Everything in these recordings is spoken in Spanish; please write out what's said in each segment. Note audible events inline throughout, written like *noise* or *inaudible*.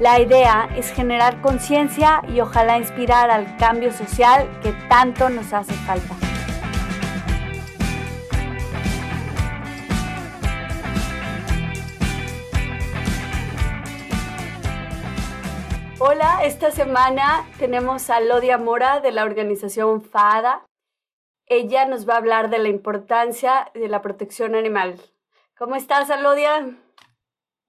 La idea es generar conciencia y ojalá inspirar al cambio social que tanto nos hace falta. Hola, esta semana tenemos a Lodia Mora de la organización FADA. Ella nos va a hablar de la importancia de la protección animal. ¿Cómo estás, Alodia?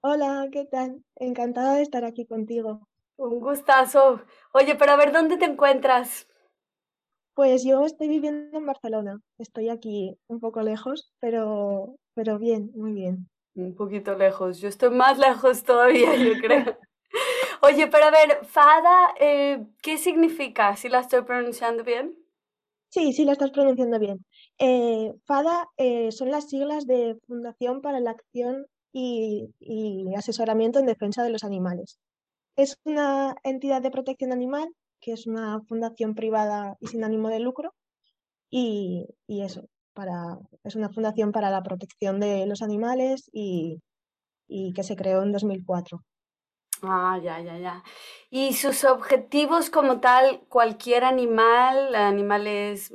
Hola, ¿qué tal? Encantada de estar aquí contigo. Un gustazo. Oye, pero a ver, ¿dónde te encuentras? Pues yo estoy viviendo en Barcelona. Estoy aquí un poco lejos, pero, pero bien, muy bien. Un poquito lejos. Yo estoy más lejos todavía, yo creo. *laughs* Oye, pero a ver, Fada, eh, ¿qué significa? ¿Si la estoy pronunciando bien? Sí, sí, la estás pronunciando bien. Eh, FADA eh, son las siglas de Fundación para la Acción y, Asesoramiento en Defensa de los Animales. Es una entidad de protección animal, que es una fundación privada y sin ánimo de lucro, y, eso, para, es una fundación para la protección de los animales y, y que se creó en 2004. Ah, ya, ya, ya. ¿Y sus objetivos como tal, cualquier animal, animales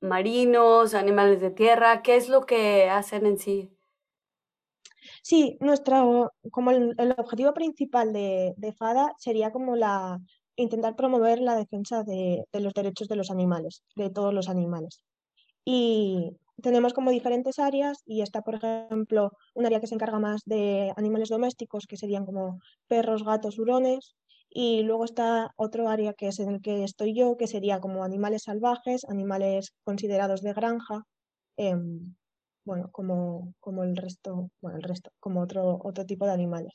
marinos, animales de tierra, qué es lo que hacen en sí? Sí, nuestro, como el, objetivo principal de, FADA sería como la intentar promover la defensa de, los derechos de los animales, de todos los animales. Y tenemos como diferentes áreas y está, por ejemplo, un área que se encarga más de animales domésticos, que serían como perros, gatos, hurones, y luego está otro área que es en el que estoy yo, que sería como animales salvajes, animales considerados de granja, em, bueno, como, como el resto, bueno, el resto, como otro, otro tipo de animales.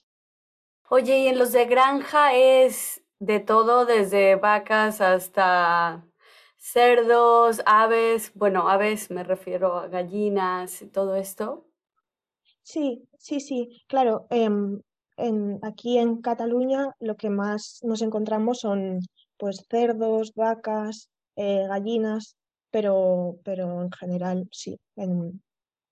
Oye, y en los de granja es de todo, desde vacas hasta cerdos, aves, bueno, aves me refiero a gallinas y todo esto. Sí, sí, sí, claro. Em, en, aquí en Cataluña lo que más nos encontramos son pues cerdos, vacas, eh, gallinas, pero, pero en general sí, en,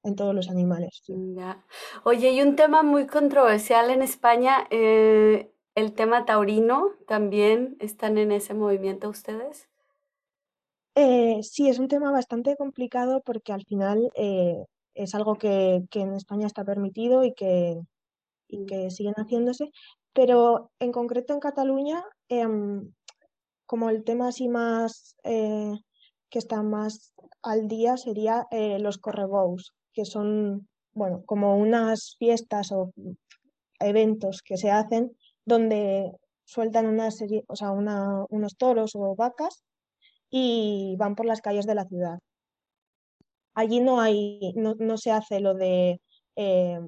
en todos los animales. Ya. Oye, y un tema muy controversial en España, eh, el tema taurino, ¿también están en ese movimiento ustedes? Eh, sí, es un tema bastante complicado porque al final eh, es algo que, en España está permitido y que, y que siguen haciéndose, pero en concreto en Cataluña, em, como el tema así más eh, que está más al día sería los correbous, que son, bueno, como unas fiestas o eventos que se hacen donde sueltan una serie, o sea, unos toros o vacas y van por las calles de la ciudad. Allí no hay, no, se hace lo de eh,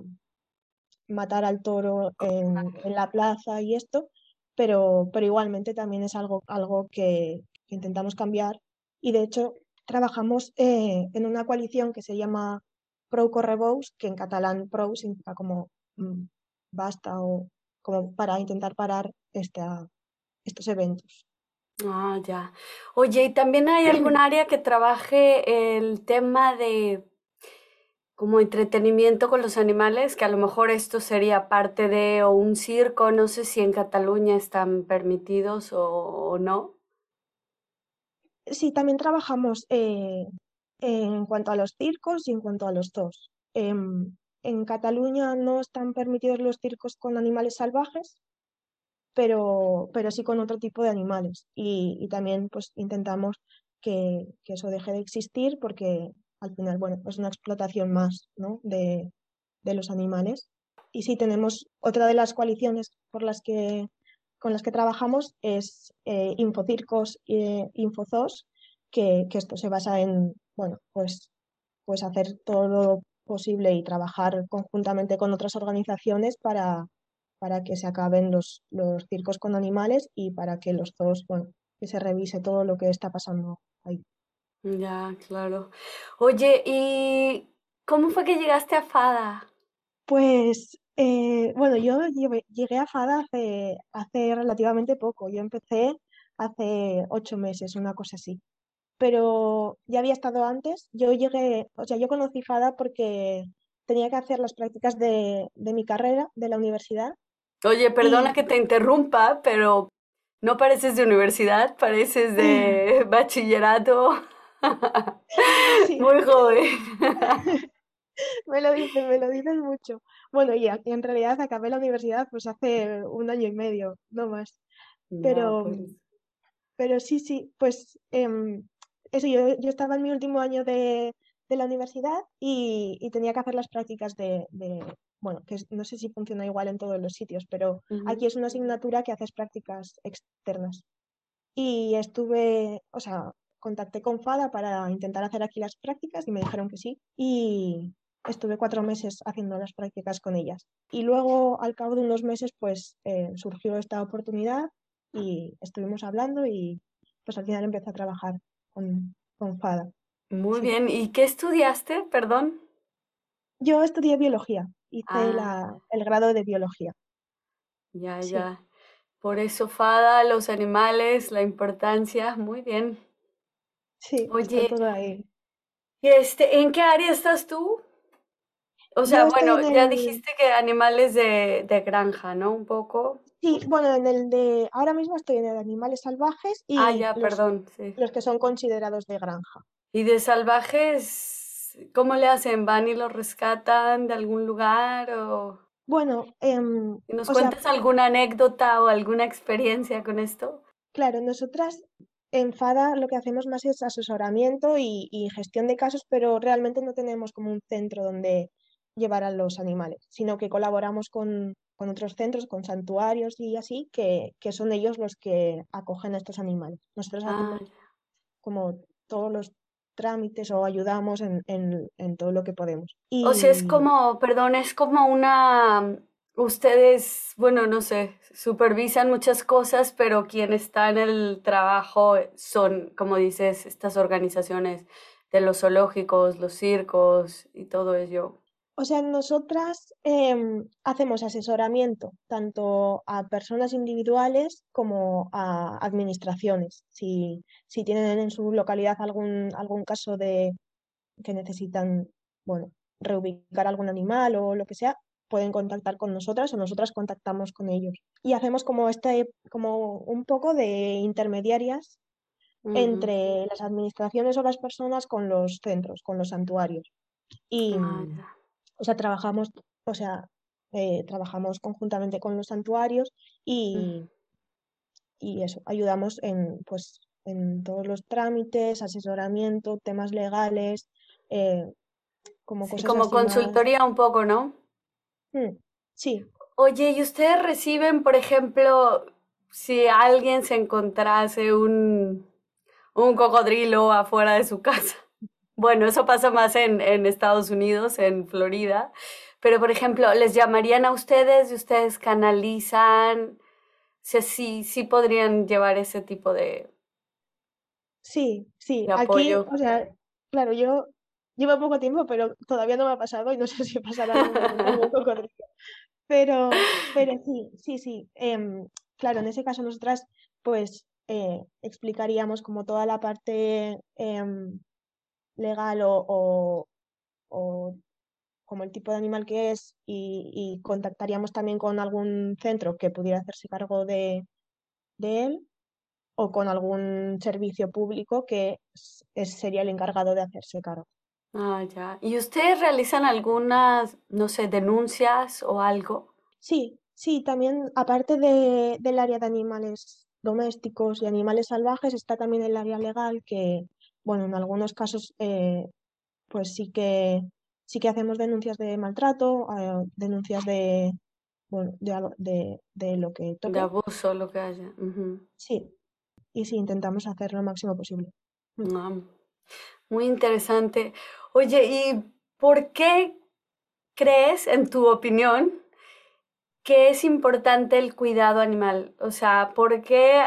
matar al toro en, la plaza y esto, pero, pero igualmente también es algo, algo que, intentamos cambiar y de hecho trabajamos eh, en una coalición que se llama Pro Correbous, que en catalán Pro significa como mm, basta o como para intentar parar esta, estos eventos. Ah, ya. Oye, ¿y también hay algún *clears throat* área que trabaje el tema de como entretenimiento con los animales? Que a lo mejor esto sería parte de un circo, no sé si en Cataluña están permitidos o, no. Sí, también trabajamos eh, en cuanto a los circos y en cuanto a los dos. Em, en Cataluña no están permitidos los circos con animales salvajes, pero, pero sí con otro tipo de animales. Y, también pues intentamos que, eso deje de existir porque al final, bueno, es una explotación más, ¿no? de, de los animales. Y sí, tenemos otra de las coaliciones por las que, con las que trabajamos es eh, Infocircos e Infozos, que, que, esto se basa en, bueno, pues, pues hacer todo lo posible y trabajar conjuntamente con otras organizaciones para, para que se acaben los, los circos con animales y para que los zoos, bueno, que se revise todo lo que está pasando ahí. Ya, claro. Oye, ¿y cómo fue que llegaste a FADA? Pues eh, bueno, yo llegué a FADA hace, hace relativamente poco. Yo empecé hace ocho meses, una cosa así. Pero ya había estado antes. Yo llegué, o sea, yo conocí FADA porque tenía que hacer las prácticas de, de mi carrera, de la universidad. Oye, perdona que te interrumpa, pero no pareces de universidad, pareces de *laughs* bachillerato. *laughs* Muy joven. *laughs* Me lo dicen, me lo dicen mucho. Bueno, y en realidad acabé la universidad pues hace un año y medio, no más. Pero, pues. pero sí, sí, pues em, eso, yo, estaba en mi último año de, la universidad y, tenía que hacer las prácticas de, bueno, que no sé si funciona igual en todos los sitios, pero aquí es una asignatura que haces prácticas externas. Y estuve, o sea, contacté con FADA para intentar hacer aquí las prácticas y me dijeron que sí. Y, estuve cuatro meses haciendo las prácticas con ellas. Y luego, al cabo de unos meses, pues eh, surgió esta oportunidad y estuvimos hablando y pues al final empecé a trabajar con, con FADA. Muy bien. ¿Y qué estudiaste, perdón? Yo estudié biología, hice ah. el grado de biología. Ya, ya. Por eso FADA, los animales, la importancia, muy bien. Sí, Oye, todo ahí. Este, ¿En qué área estás tú? O sea, bueno, ya dijiste que animales de, de, granja, ¿no? Un poco. Sí, bueno, en el de. Ahora mismo estoy en el de animales salvajes y ah, ya, los, perdón, sí. los que son considerados de granja. ¿Y de salvajes, cómo le hacen? ¿Van y los rescatan de algún lugar o.? Bueno, eh, ¿nos cuentas alguna anécdota o alguna experiencia con esto? Claro, nosotras en FADA lo que hacemos más es asesoramiento y, y, gestión de casos, pero realmente no tenemos como un centro donde llevar a los animales, sino que colaboramos con, otros centros, con santuarios y así, que, son ellos los que acogen a estos animales. Nosotros hacemos ah, como todos los trámites o ayudamos en, todo lo que podemos. O sea, es como, perdón, es como una, ustedes, bueno, no sé, supervisan muchas cosas, pero quien está en el trabajo son, como dices, estas organizaciones de los zoológicos, los circos y todo ello. O sea, nosotras em, hacemos asesoramiento tanto a personas individuales como a administraciones. Si, si tienen en su localidad algún, algún caso de que necesitan, bueno, reubicar algún animal o lo que sea, pueden contactar con nosotras o nosotras contactamos con ellos. Y hacemos como este, como un poco de intermediarias entre las administraciones o las personas con los centros, con los santuarios. Y, ah, o sea, trabajamos, o sea, eh, trabajamos conjuntamente con los santuarios y, y eso, ayudamos en, pues, en todos los trámites, asesoramiento, temas legales, eh, como cosas Como consultoría un poco, ¿no? Mm, sí. Oye, ¿y ustedes reciben, por ejemplo, si alguien se encontrase un, un cocodrilo afuera de su *laughs* casa? Bueno, eso pasa más en, Estados Unidos, en Florida. Pero, por ejemplo, ¿les llamarían a ustedes y ustedes canalizan? O sí, sí podrían llevar ese tipo de. Sí, sí. Aquí, o sea, claro, yo llevo poco tiempo, pero todavía no me ha pasado y no *laughs* sé si pasará un cocodrilo. Pero, pero sí, sí, sí. Em, claro, en ese caso nosotras, pues, eh, explicaríamos como toda la parte em, legal o, o, como el tipo de animal que es y, contactaríamos también con algún centro que pudiera hacerse cargo de, de él o con algún servicio público que sería el encargado de hacerse cargo. Ah, ya. ¿Y ustedes realizan algunas, no sé, denuncias o algo? Sí, sí, también aparte de, del área de animales domésticos y animales salvajes, está también el área legal que bueno, en algunos casos eh, pues sí que sí que hacemos denuncias de maltrato, eh, denuncias de, bueno, de, de, lo que toque. De abuso, lo que haya. Sí, y sí, intentamos hacer lo máximo posible. Mm. Ah, muy interesante. Oye, ¿y por qué crees, en tu opinión, que es importante el cuidado animal? O sea, ¿por qué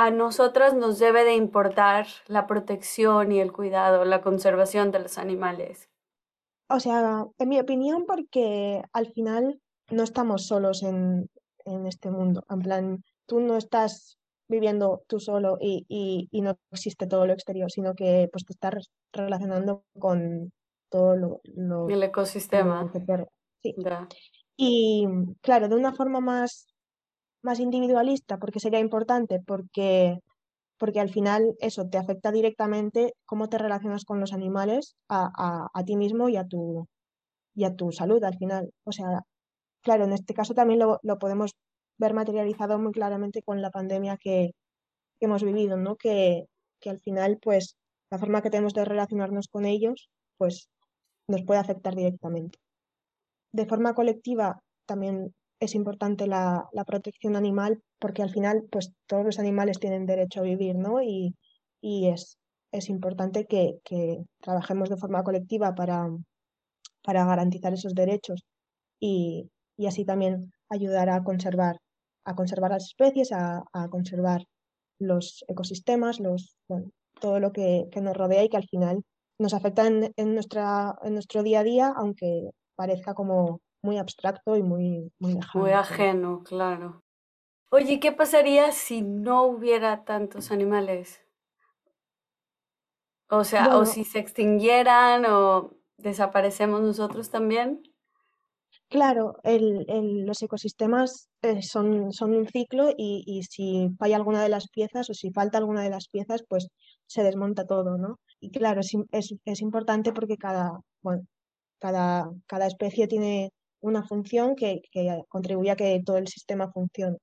a nosotras nos debe de importar la protección y el cuidado, la conservación de los animales? O sea, en mi opinión, porque al final no estamos solos en, este mundo. En plan, tú no estás viviendo tú solo y, no existe todo lo exterior, sino que pues te estás relacionando con todo lo... el ecosistema. sí. Y claro, de una forma más, más individualista, porque sería importante, porque porque al final eso te afecta directamente cómo te relacionas con los animales a, ti mismo y a, tu, y a tu salud al final. O sea, claro, en este caso también lo, podemos ver materializado muy claramente con la pandemia que, hemos vivido, ¿no? Que, que, al final, pues, la forma que tenemos de relacionarnos con ellos, pues, nos puede afectar directamente. De forma colectiva, también es importante la, protección animal porque al final pues todos los animales tienen derecho a vivir, ¿no? Y, es, es importante que, trabajemos de forma colectiva para, para garantizar esos derechos y, así también ayudar a conservar, a conservar las especies, a, conservar los ecosistemas, los, todo lo que, nos rodea y que al final nos afecta en, nuestra, en nuestro día a día, aunque parezca como muy abstracto y muy, muy Muy ajeno, claro. Oye, ¿qué pasaría si no hubiera tantos animales? O sea, o si se extinguieran o desaparecemos nosotros también. Claro, el, los ecosistemas eh, son, son, un ciclo y, y, si falla alguna de las piezas o si falta alguna de las piezas, pues se desmonta todo, ¿no? Y claro, es, es, es importante porque cada, bueno, cada, cada especie tiene una función que, que contribuye a que todo el sistema funcione.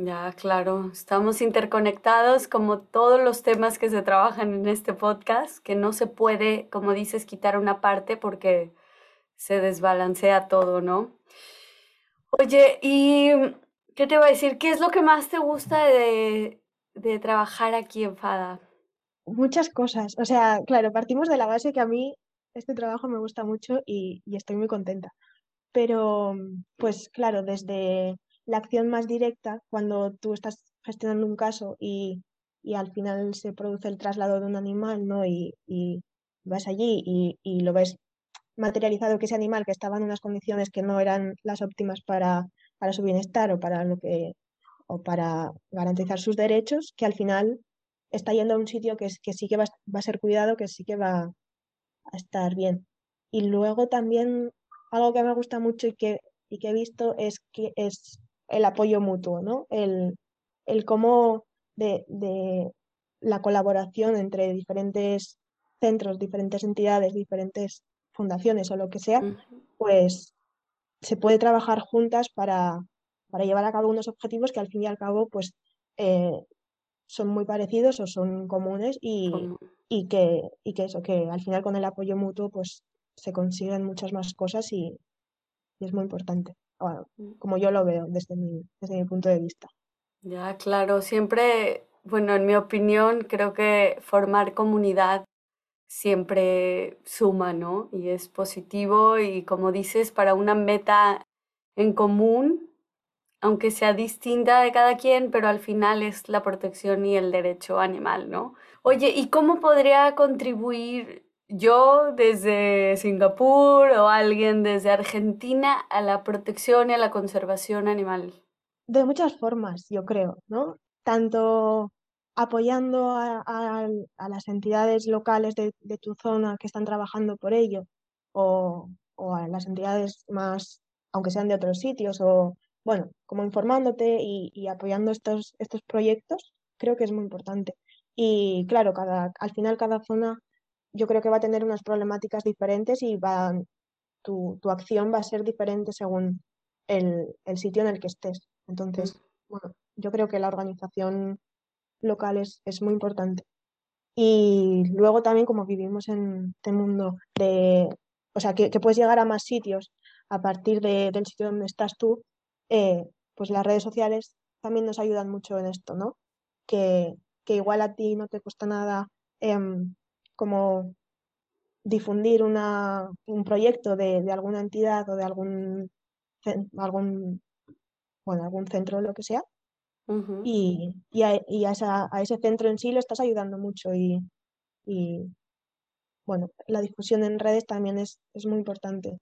Ya, claro, estamos interconectados como todos los temas que se trabajan en este podcast, que no se puede, como dices, quitar una parte porque se desbalancea todo, ¿no? Oye, ¿y qué te voy a decir? ¿Qué es lo que más te gusta de, de trabajar aquí en FADA? Muchas cosas. O sea, claro, partimos de la base que a mí este trabajo me gusta mucho y, y estoy muy contenta. Pero, pues claro, desde la acción más directa, cuando tú estás gestionando un caso y, y al final se produce el traslado de un animal, ¿no? Y, y vas allí y, y, lo ves materializado que ese animal que estaba en unas condiciones que no eran las óptimas para, para su bienestar o para lo que o para garantizar sus derechos, que al final está yendo a un sitio que, que sí que va, va a ser cuidado, que sí que va a estar bien. Y luego también algo que me gusta mucho y que, y que he visto es que es el apoyo mutuo, ¿no? El, el cómo de, de la colaboración entre diferentes centros, diferentes entidades, diferentes fundaciones o lo que sea, pues se puede trabajar juntas para, para, llevar a cabo unos objetivos que al fin y al cabo pues eh, son muy parecidos o son comunes y, y, que, y que eso, que al final con el apoyo mutuo pues se consiguen muchas más cosas y, es muy importante, mm. como yo lo veo desde mi, desde mi punto de vista. Ya, claro, siempre, bueno, en mi opinión, creo que formar comunidad siempre suma, ¿no? Y es positivo y como dices, para una meta en común, aunque sea distinta de cada quien, pero al final es la protección y el derecho animal, ¿no? Oye, ¿y cómo podría contribuir yo desde Singapur o alguien desde Argentina a la protección y a la conservación animal? De muchas formas, yo creo, ¿no? Tanto apoyando a, las entidades locales de, tu zona que están trabajando por ello, o, a las entidades más, aunque sean de otros sitios, o bueno, como informándote y, y apoyando estos, estos proyectos, creo que es muy importante. Y claro, cada, al final cada zona yo creo que va a tener unas problemáticas diferentes y va, tu, tu acción va a ser diferente según el, el, sitio en el que estés. Entonces, bueno, yo creo que la organización local es, es muy importante. Y luego también como vivimos en este mundo de, o sea, que, puedes llegar a más sitios a partir del sitio donde estás tú, eh, pues las redes sociales también nos ayudan mucho en esto, ¿no? Que, igual a ti no te cuesta nada em, como difundir una, un proyecto de, alguna entidad o de algún, algún, bueno, algún centro o lo que sea. Y, y, a, a, ese centro en sí lo estás ayudando mucho y, bueno, la difusión en redes también es, es muy importante.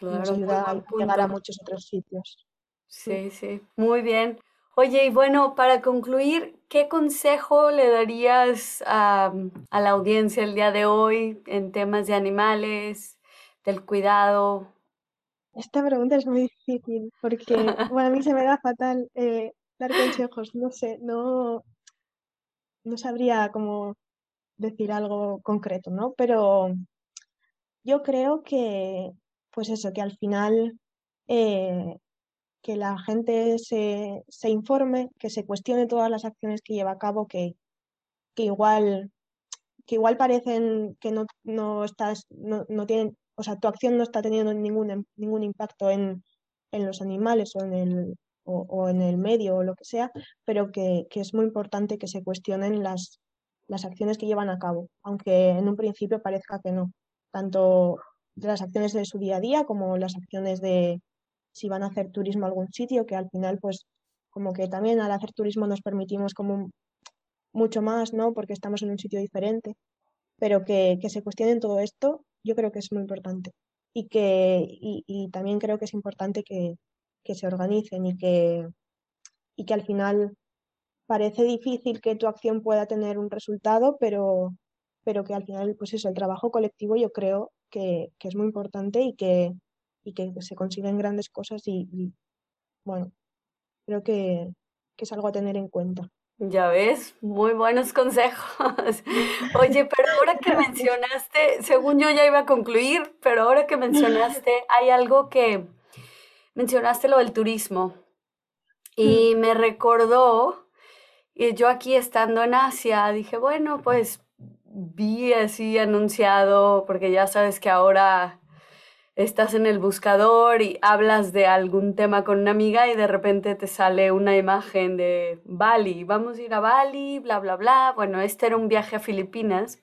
Nos ayuda a llegar a muchos otros sitios. Sí, sí, muy bien. Oye, y bueno, para concluir, ¿qué consejo le darías a, a, la audiencia el día de hoy en temas de animales, del cuidado? Esta pregunta es muy difícil porque *laughs* bueno, a mí se me da fatal eh, dar consejos, no sé, no, no sabría cómo decir algo concreto, ¿no? Pero yo creo que, pues eso, que al final eh, que la gente se, se, informe, que se cuestione todas las acciones que lleva a cabo, que, que igual que igual parecen que no, no estás, no, no, tienen, o sea, tu acción no está teniendo ningún, ningún impacto en, en los animales o en el, o, en el medio o lo que sea, pero que, que, es muy importante que se cuestionen las, las acciones que llevan a cabo, aunque en un principio parezca que no, tanto las acciones de su día a día como las acciones de, si van a hacer turismo a algún sitio, que al final pues como que también al hacer turismo nos permitimos como mucho más, ¿no? Porque estamos en un sitio diferente, pero que, que se cuestionen todo esto, yo creo que es muy importante. Y, que, y, también creo que es importante que, que, se organicen y que, y que al final parece difícil que tu acción pueda tener un resultado, pero, pero que al final, pues eso, el trabajo colectivo yo creo que, que es muy importante y que, y que se consiguen grandes cosas y, bueno, creo que, es algo a tener en cuenta. Ya ves, muy buenos consejos. *laughs* Oye, pero ahora que mencionaste, según yo ya iba a concluir, pero ahora que mencionaste, hay algo que mencionaste lo del turismo y mm. me recordó, y yo aquí estando en Asia, dije, bueno, pues vi así anunciado, porque ya sabes que ahora estás en el buscador y hablas de algún tema con una amiga y de repente te sale una imagen de Bali, vamos a ir a Bali, bla, bla, bla. Bueno, este era un viaje a Filipinas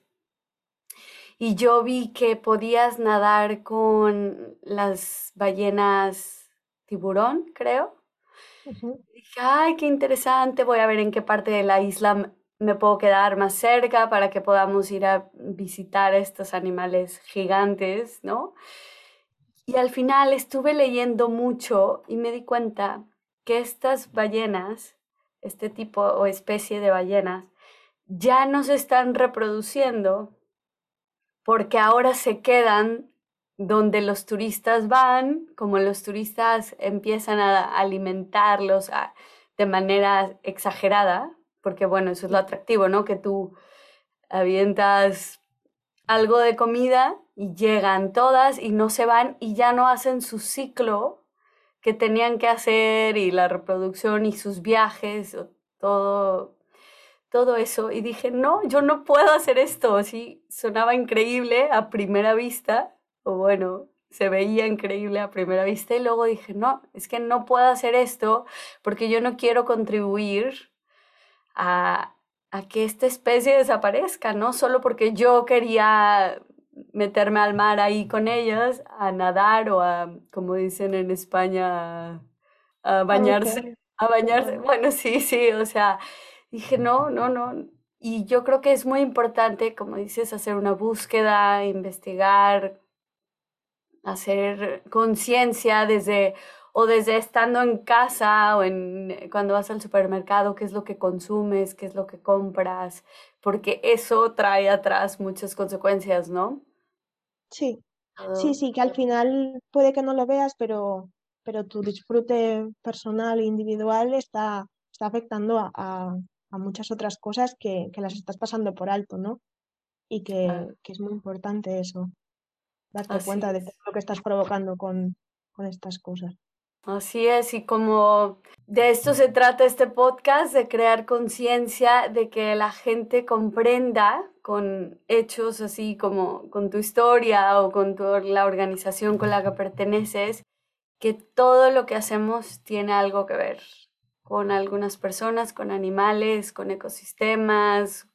y yo vi que podías nadar con las ballenas tiburón, creo. Dije, ay, qué interesante, voy a ver en qué parte de la isla me puedo quedar más cerca para que podamos ir a visitar estos animales gigantes, ¿no? Y al final estuve leyendo mucho y me di cuenta que estas ballenas, este tipo o especie de ballenas, ya no se están reproduciendo porque ahora se quedan donde los turistas van, como los turistas empiezan a alimentarlos de manera exagerada, porque bueno, eso es lo atractivo, ¿no? Que tú avientas algo de comida y llegan todas y no se van y ya no hacen su ciclo que tenían que hacer y la reproducción y sus viajes, todo, todo eso. Y dije, no, yo no puedo hacer esto. Así sonaba increíble a primera vista, o bueno, se veía increíble a primera vista. Y luego dije, no, es que no puedo hacer esto porque yo no quiero contribuir a, a que esta especie desaparezca, ¿no? Solo porque yo quería meterme al mar ahí con ellos, a nadar o a, como dicen en España, a, bañarse. A bañarse. Bueno, sí, sí, o sea, dije, no, no, no. Y yo creo que es muy importante, como dices, hacer una búsqueda, investigar, hacer conciencia desde o desde estando en casa o en cuando vas al supermercado, qué es lo que consumes, qué es lo que compras, porque eso trae atrás muchas consecuencias, ¿no? Sí, sí, sí, que al final puede que no lo veas, pero, pero tu disfrute personal e individual está, está afectando a, a, muchas otras cosas que, que, las estás pasando por alto, ¿no? Y que, que es muy importante eso, darte cuenta de lo que estás provocando con, con estas cosas. Así es, y como de esto se trata este podcast, de crear conciencia, de que la gente comprenda con hechos así como con tu historia o con la organización con la que perteneces, que todo lo que hacemos tiene algo que ver con algunas personas, con animales, con ecosistemas,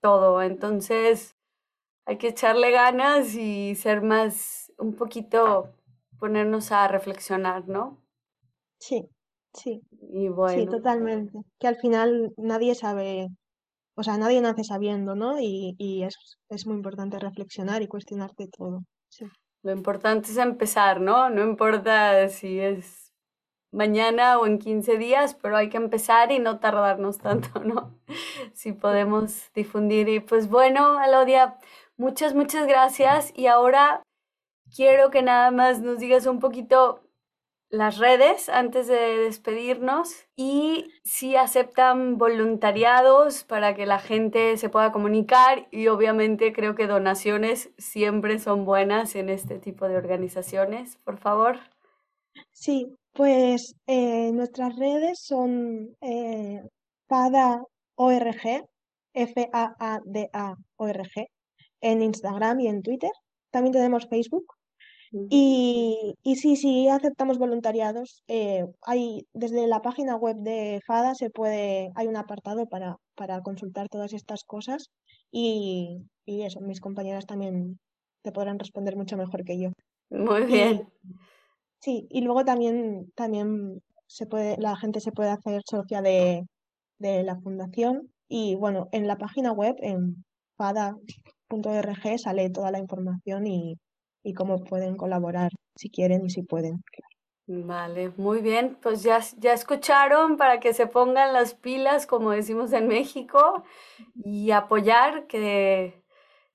todo. Entonces hay que echarle ganas y ser más, un poquito ponernos a reflexionar, ¿no? Sí, sí. Y bueno. Sí, totalmente. Que al final nadie sabe, o sea, nadie nace sabiendo, ¿no? Y, y es, es muy importante reflexionar y cuestionarte todo. Sí. Lo importante es empezar, ¿no? No importa si es mañana o en 15 días, pero hay que empezar y no tardarnos tanto, *laughs* ¿no? Si podemos difundir. Y pues bueno, Alodia, muchas, muchas gracias. Y ahora quiero que nada más nos digas un poquito las redes antes de despedirnos y si aceptan voluntariados para que la gente se pueda comunicar y obviamente creo que donaciones siempre son buenas en este tipo de organizaciones, por favor. Sí, pues eh, nuestras redes son eh, FADA.org, F-A-A-D-A-O-R-G, en Instagram y en Twitter. También tenemos Facebook y, y sí, sí, aceptamos voluntariados. Eh, hay, desde la página web de FADA se puede, hay un apartado para, para consultar todas estas cosas y, y eso, mis compañeras también te podrán responder mucho mejor que yo. Muy bien. sí, y luego también, también se puede, la gente se puede hacer socia de, de la fundación y bueno, en la página web, en fada.org, sale toda la información y y cómo pueden colaborar si quieren y si pueden. Vale, muy bien. Pues ya, ya escucharon para que se pongan las pilas, como decimos en México, y apoyar que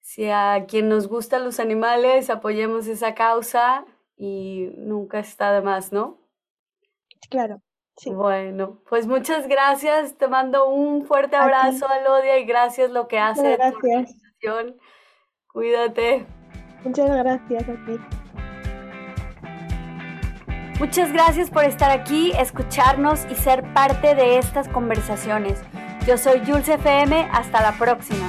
si a quien nos gustan los animales apoyemos esa causa y nunca está de más, ¿no? Claro. Sí. Bueno, pues muchas gracias. Te mando un fuerte abrazo, Alodia, y gracias lo que hace tu Cuídate. Muchas gracias a ti. Muchas gracias por estar aquí, escucharnos y ser parte de estas conversaciones. Yo soy Jules FM, hasta la próxima.